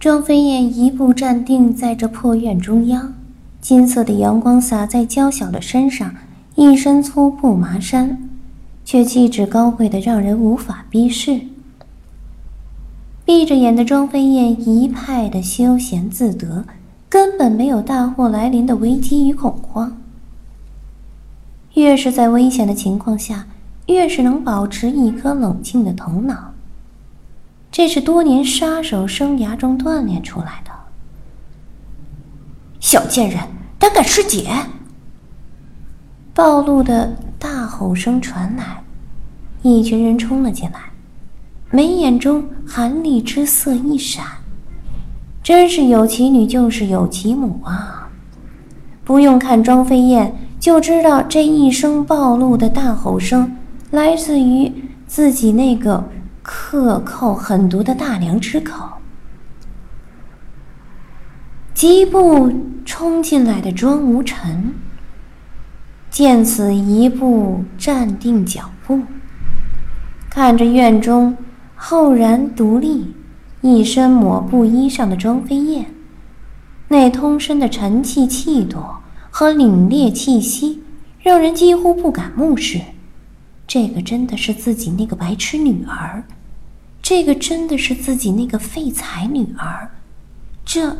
庄飞燕一步站定在这破院中央，金色的阳光洒在娇小的身上，一身粗布麻衫，却气质高贵的让人无法逼视。闭着眼的庄飞燕一派的休闲自得，根本没有大祸来临的危机与恐慌。越是在危险的情况下，越是能保持一颗冷静的头脑。这是多年杀手生涯中锻炼出来的。小贱人，胆敢吃姐！暴露的大吼声传来，一群人冲了进来，眉眼中寒戾之色一闪。真是有其女就是有其母啊！不用看庄飞燕，就知道这一声暴露的大吼声来自于自己那个。克扣狠毒的大娘之口，疾步冲进来的庄无尘见此一步站定脚步，看着院中浩然独立、一身抹布衣裳的庄飞燕，那通身的沉气气度和凛冽气息，让人几乎不敢目视。这个真的是自己那个白痴女儿，这个真的是自己那个废材女儿，这……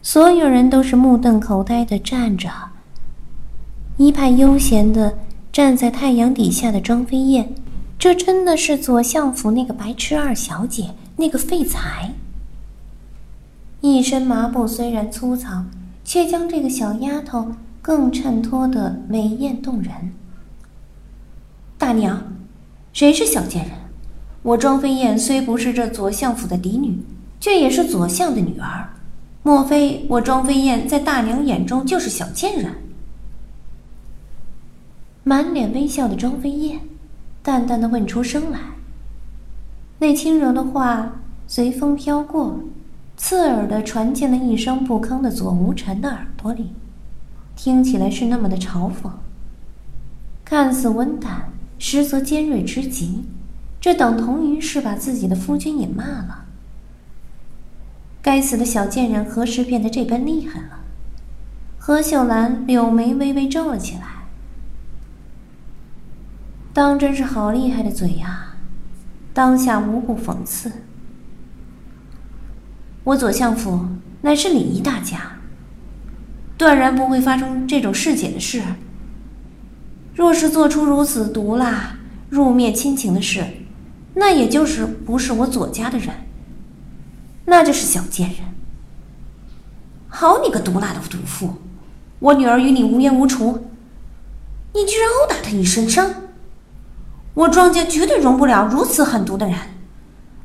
所有人都是目瞪口呆的站着，一派悠闲的站在太阳底下的庄飞燕，这真的是左相府那个白痴二小姐，那个废材。一身麻布虽然粗糙，却将这个小丫头更衬托的美艳动人。大娘，谁是小贱人？我庄飞燕虽不是这左相府的嫡女，却也是左相的女儿。莫非我庄飞燕在大娘眼中就是小贱人？满脸微笑的庄飞燕，淡淡的问出声来。那轻柔的话随风飘过，刺耳的传进了一声不吭的左无尘的耳朵里，听起来是那么的嘲讽，看似温淡。实则尖锐之极，这等同于是把自己的夫君也骂了。该死的小贱人何时变得这般厉害了？何秀兰柳眉微微皱了起来。当真是好厉害的嘴呀！当下无不讽刺。我左相府乃是礼仪大家，断然不会发生这种世姐的事。若是做出如此毒辣、入灭亲情的事，那也就是不是我左家的人，那就是小贱人。好你个毒辣的毒妇！我女儿与你无冤无仇，你居然殴打她一身伤！我庄家绝对容不了如此狠毒的人，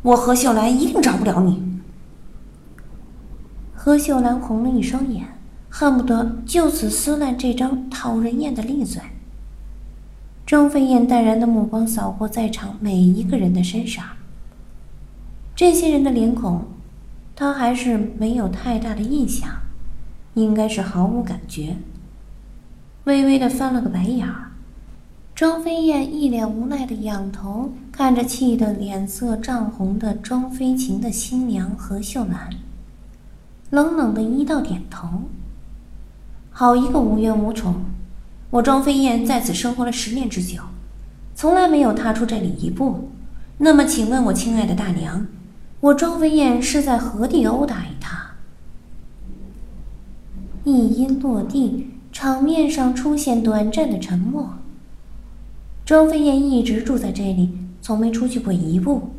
我何秀兰一定饶不了你。何秀兰红了一双眼，恨不得就此撕烂这张讨人厌的利嘴。庄飞燕淡然的目光扫过在场每一个人的身上，这些人的脸孔，他还是没有太大的印象，应该是毫无感觉。微微的翻了个白眼儿，庄飞燕一脸无奈的仰头看着气得脸色涨红的庄飞晴的新娘何秀兰，冷冷的一道点头。好一个无冤无仇！我庄飞燕在此生活了十年之久，从来没有踏出这里一步。那么，请问我亲爱的大娘，我庄飞燕是在何地殴打于他？一音落地，场面上出现短暂的沉默。庄飞燕一直住在这里，从没出去过一步。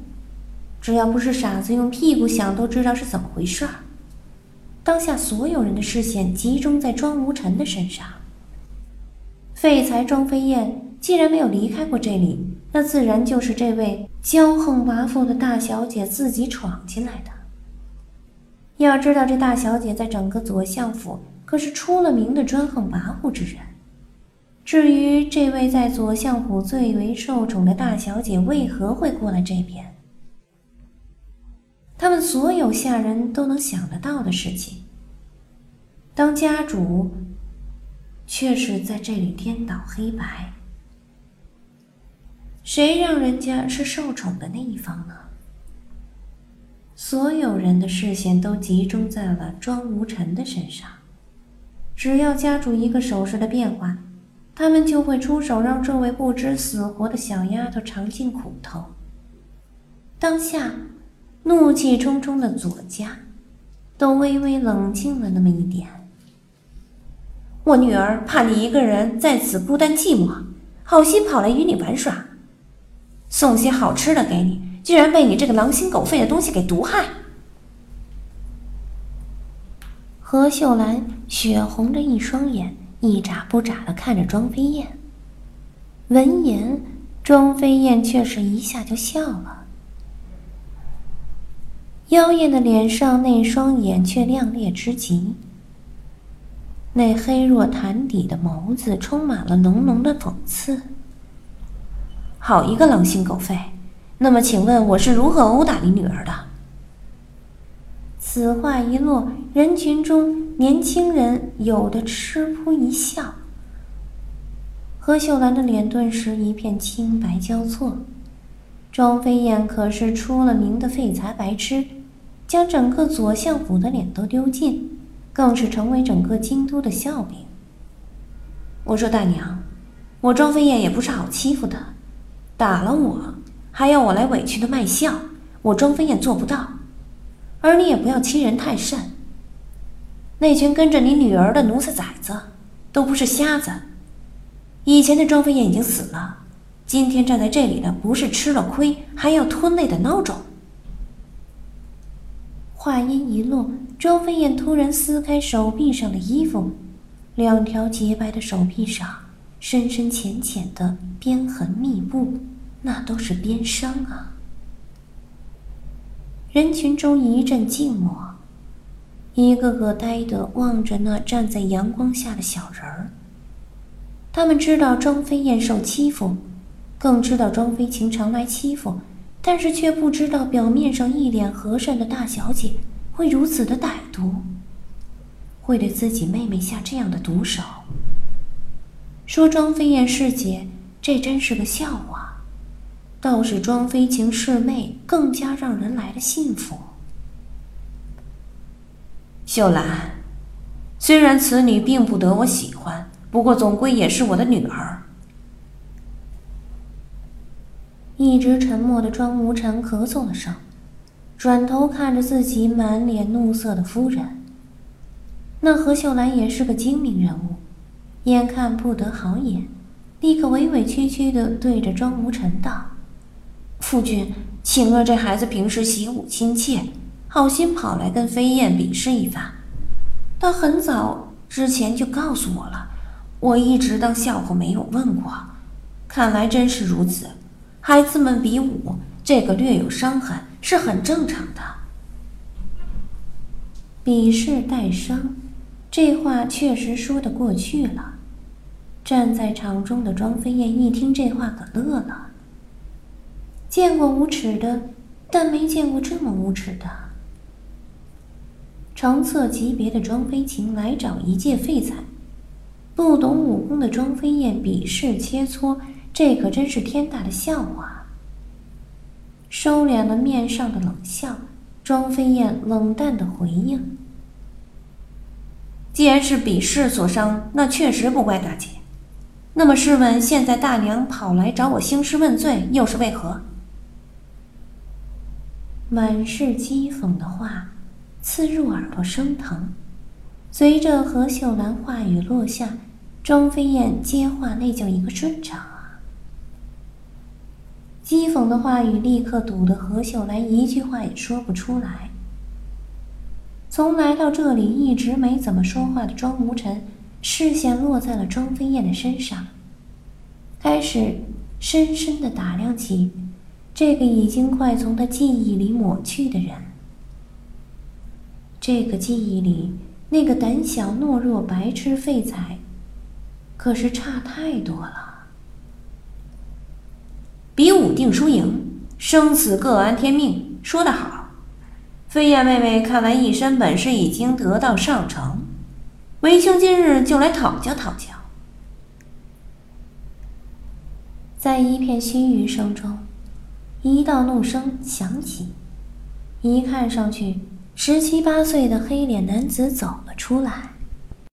只要不是傻子，用屁股想都知道是怎么回事儿。当下所有人的视线集中在庄无尘的身上。废材庄飞燕既然没有离开过这里，那自然就是这位骄横跋扈的大小姐自己闯进来的。要知道，这大小姐在整个左相府可是出了名的专横跋扈之人。至于这位在左相府最为受宠的大小姐为何会过来这边，他们所有下人都能想得到的事情。当家主。却是在这里颠倒黑白，谁让人家是受宠的那一方呢？所有人的视线都集中在了庄无尘的身上。只要家主一个手势的变化，他们就会出手让这位不知死活的小丫头尝尽苦头。当下，怒气冲冲的左家都微微冷静了那么一点。我女儿怕你一个人在此孤单寂寞，好心跑来与你玩耍，送些好吃的给你，居然被你这个狼心狗肺的东西给毒害。何秀兰血红着一双眼，一眨不眨的看着庄飞燕。闻言，庄飞燕却是一下就笑了，妖艳的脸上那双眼却亮烈之极，那黑若潭底的眸子充满了浓浓的讽刺。好一个狼心狗肺！那么，请问我是如何殴打你女儿的？此话一落，人群中年轻人有的吃扑一笑。何秀兰的脸顿时一片青白交错。庄飞燕可是出了名的废材白痴，将整个左相府的脸都丢尽，更是成为整个京都的笑柄。我说大娘，我庄飞燕也不是好欺负的，打了我还要我来委屈的卖笑，我庄飞燕做不到。而你也不要欺人太甚。那群跟着你女儿的奴才崽子，都不是瞎子。以前的庄飞燕已经死了，今天站在这里的不是吃了亏还要吞泪的孬种。话音一落，庄飞燕突然撕开手臂上的衣服，两条洁白的手臂上深深浅浅的鞭痕密布，那都是鞭伤啊。人群中一阵静默，一个个呆的望着那站在阳光下的小人儿。他们知道庄飞燕受欺负，更知道庄飞晴常来欺负，但是却不知道表面上一脸和善的大小姐会如此的歹毒，会对自己妹妹下这样的毒手。说庄飞燕是姐，这真是个笑话。倒是庄飞晴是妹，更加让人来了信服。秀兰，虽然此女并不得我喜欢，不过总归也是我的女儿。一直沉默的庄无尘咳嗽了声，转头看着自己满脸怒色的夫人。那何秀兰也是个精明人物，眼看不得好眼，立刻委委屈屈的对着庄无尘道。夫君，晴儿这孩子平时习武亲切，好心跑来跟飞燕比试一番。他很早之前就告诉我了，我一直当笑话没有问过。看来真是如此，孩子们比武，这个略有伤痕是很正常的。比试带伤，这话确实说得过去了。站在场中的庄飞燕一听这话，可乐了。见过无耻的，但没见过这么无耻的。成册级别的庄飞晴来找一介废材，不懂武功的庄飞燕比试切磋，这可真是天大的笑话。收敛了面上的冷笑，庄飞燕冷淡的回应：“既然是比试所伤，那确实不怪大姐。那么试问，现在大娘跑来找我兴师问罪，又是为何？”满是讥讽的话，刺入耳朵生疼。随着何秀兰话语落下，庄飞燕接话那叫一个顺畅啊！讥讽的话语立刻堵得何秀兰一句话也说不出来。从来到这里一直没怎么说话的庄无尘，视线落在了庄飞燕的身上，开始深深的打量起。这个已经快从他记忆里抹去的人，这个记忆里那个胆小懦弱、白痴废材，可是差太多了。比武定输赢，生死各安天命，说得好。飞燕妹妹看来一身本事已经得到上乘，为兄今日就来讨教讨教。在一片嘘语声中。一道怒声响起，一看上去十七八岁的黑脸男子走了出来。